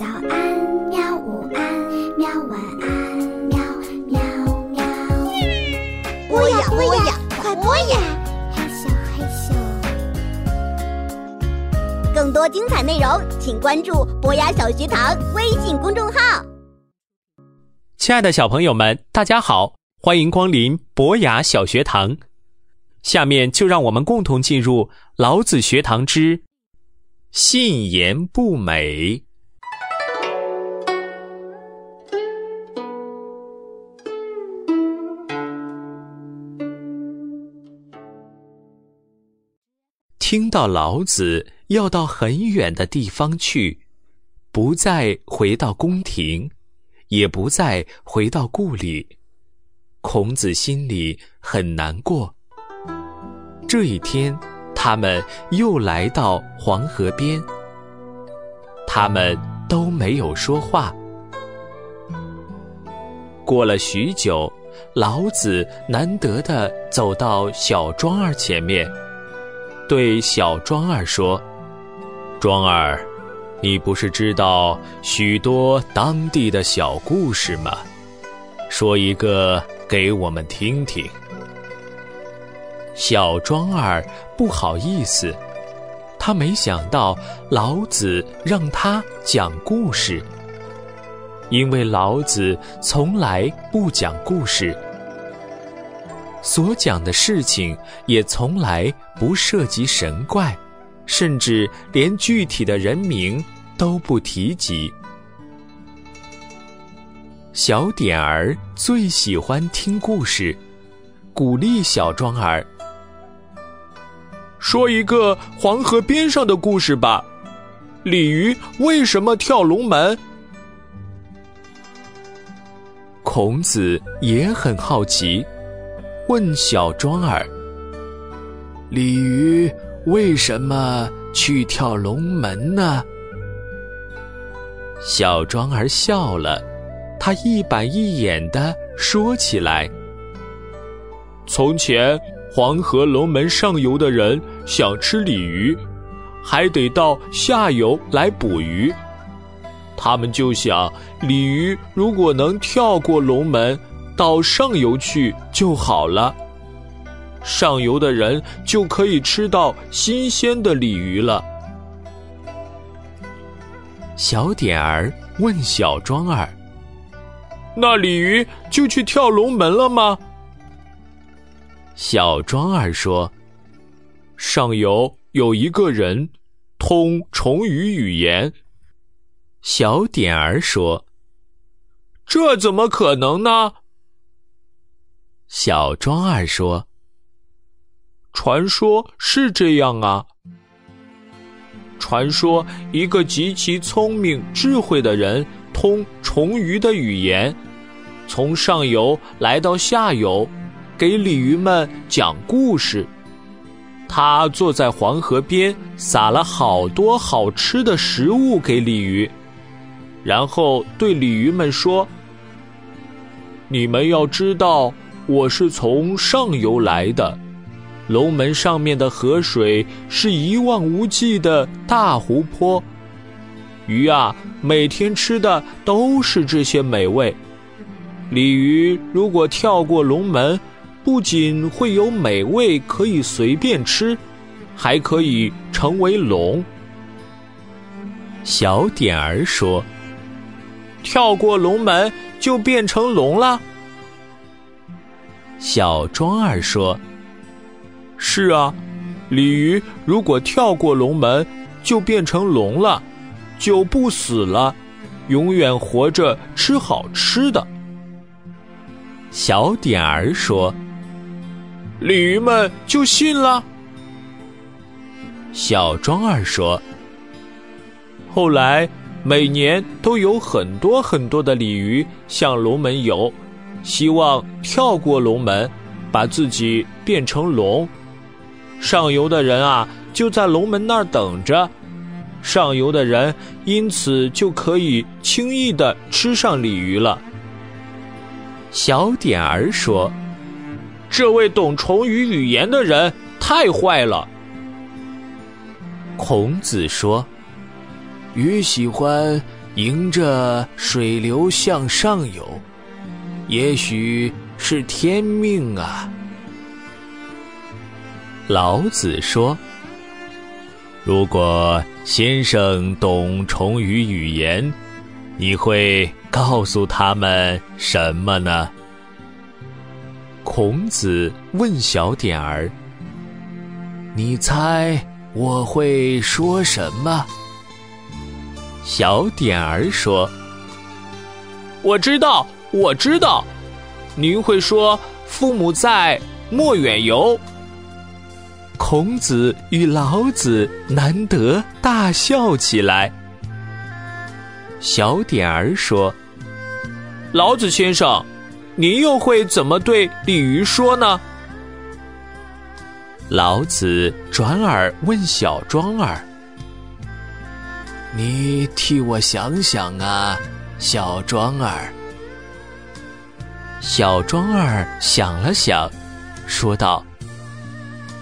早安，喵！午安，喵！晚安，喵喵喵。播呀播呀，快播呀！嘿咻嘿咻。更多精彩内容，请关注博雅小学堂微信公众号。亲爱的小朋友们，大家好，欢迎光临博雅小学堂。下面就让我们共同进入老子学堂之信言不美。听到老子要到很远的地方去，不再回到宫廷，也不再回到故里，孔子心里很难过。这一天，他们又来到黄河边，他们都没有说话。过了许久，老子难得的走到小庄儿前面。对小庄儿说：“庄儿，你不是知道许多当地的小故事吗？说一个给我们听听。”小庄儿不好意思，他没想到老子让他讲故事，因为老子从来不讲故事。所讲的事情也从来不涉及神怪，甚至连具体的人名都不提及。小点儿最喜欢听故事，鼓励小庄儿说一个黄河边上的故事吧。鲤鱼为什么跳龙门？孔子也很好奇。问小庄儿：“鲤鱼为什么去跳龙门呢？”小庄儿笑了，他一板一眼的说起来：“从前黄河龙门上游的人想吃鲤鱼，还得到下游来捕鱼。他们就想，鲤鱼如果能跳过龙门。”到上游去就好了，上游的人就可以吃到新鲜的鲤鱼了。小点儿问小庄儿：“那鲤鱼就去跳龙门了吗？”小庄儿说：“上游有一个人通虫鱼语言。”小点儿说：“这怎么可能呢？”小庄儿说：“传说是这样啊。传说一个极其聪明、智慧的人，通虫鱼的语言，从上游来到下游，给鲤鱼们讲故事。他坐在黄河边，撒了好多好吃的食物给鲤鱼，然后对鲤鱼们说：‘你们要知道。’”我是从上游来的，龙门上面的河水是一望无际的大湖泊，鱼啊，每天吃的都是这些美味。鲤鱼如果跳过龙门，不仅会有美味可以随便吃，还可以成为龙。小点儿说：“跳过龙门就变成龙了。”小庄儿说：“是啊，鲤鱼如果跳过龙门，就变成龙了，就不死了，永远活着吃好吃的。”小点儿说：“鲤鱼们就信了。”小庄儿说：“后来每年都有很多很多的鲤鱼向龙门游。”希望跳过龙门，把自己变成龙。上游的人啊，就在龙门那儿等着。上游的人因此就可以轻易的吃上鲤鱼了。小点儿说：“这位懂虫语语言的人太坏了。”孔子说：“鱼喜欢迎着水流向上游，也许是天命啊。老子说：“如果先生懂虫鱼语言，你会告诉他们什么呢？”孔子问小点儿：“你猜我会说什么？”小点儿说：“我知道，我知道，您会说‘父母在，莫远游’。”孔子与老子难得大笑起来。小点儿说：“老子先生，您又会怎么对鲤鱼说呢？”老子转而问小庄儿。你替我想想啊，小庄儿。小庄儿想了想，说道：“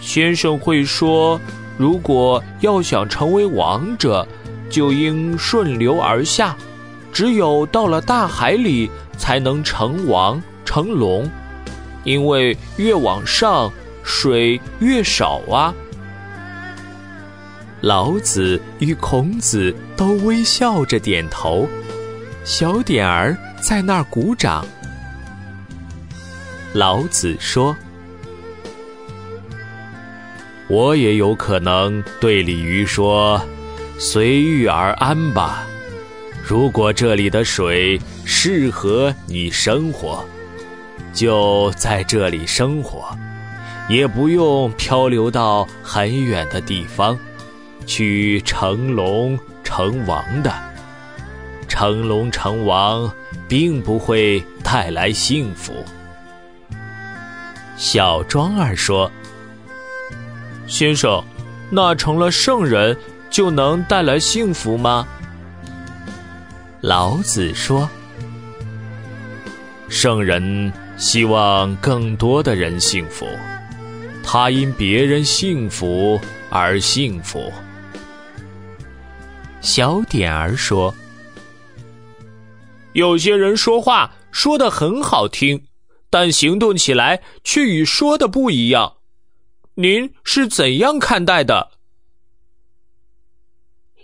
先生会说，如果要想成为王者，就应顺流而下，只有到了大海里，才能成王成龙，因为越往上，水越少啊。”老子与孔子都微笑着点头，小点儿在那儿鼓掌。老子说：“我也有可能对鲤鱼说，随遇而安吧。如果这里的水适合你生活，就在这里生活，也不用漂流到很远的地方。”去成龙成王的，成龙成王并不会带来幸福。小庄儿说：“先生，那成了圣人就能带来幸福吗？”老子说：“圣人希望更多的人幸福，他因别人幸福而幸福。”小点儿说：“有些人说话说的很好听，但行动起来却与说的不一样。您是怎样看待的？”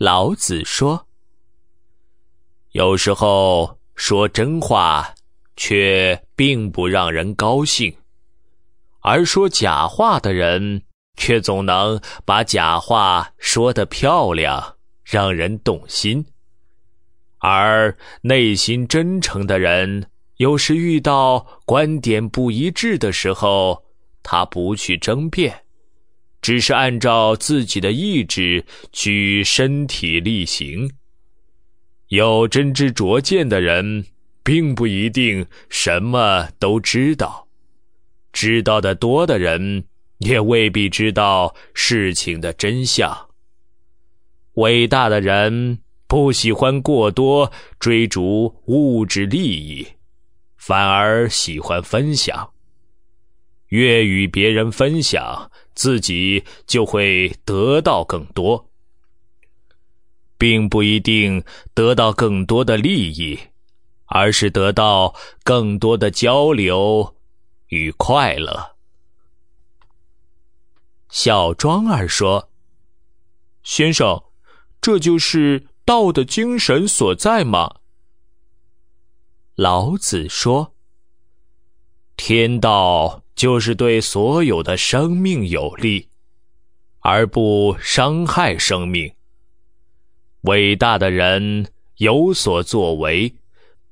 老子说：“有时候说真话，却并不让人高兴；而说假话的人，却总能把假话说得漂亮。”让人动心，而内心真诚的人，有时遇到观点不一致的时候，他不去争辩，只是按照自己的意志去身体力行。有真知灼见的人，并不一定什么都知道；知道的多的人，也未必知道事情的真相。伟大的人不喜欢过多追逐物质利益，反而喜欢分享。越与别人分享，自己就会得到更多，并不一定得到更多的利益，而是得到更多的交流与快乐。小庄儿说：“先生。”这就是道的精神所在吗？老子说：“天道就是对所有的生命有利，而不伤害生命。伟大的人有所作为，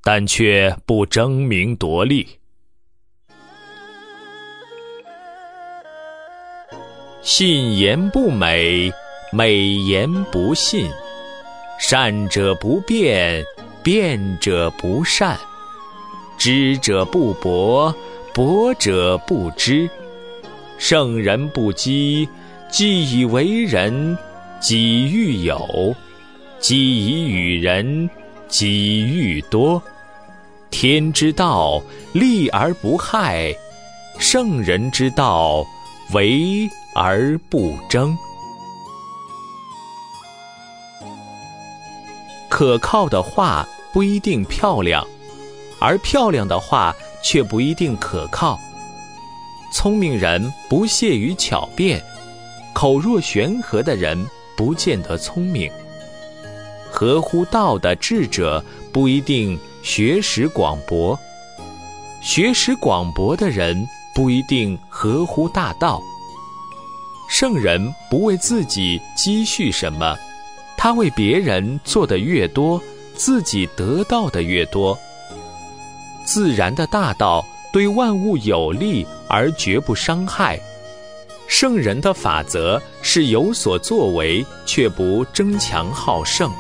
但却不争名夺利。信言不美。”美言不信，善者不辩，辩者不善；知者不博，博者不知。圣人不积，既以为人，己欲有；己以与人，己欲多。天之道，利而不害；圣人之道，为而不争。可靠的话不一定漂亮，而漂亮的话却不一定可靠。聪明人不屑于巧辩，口若悬河的人不见得聪明。合乎道的智者不一定学识广博，学识广博的人不一定合乎大道。圣人不为自己积蓄什么，他为别人做的越多，自己得到的越多。自然的大道对万物有利而绝不伤害，圣人的法则是有所作为却不争强好胜。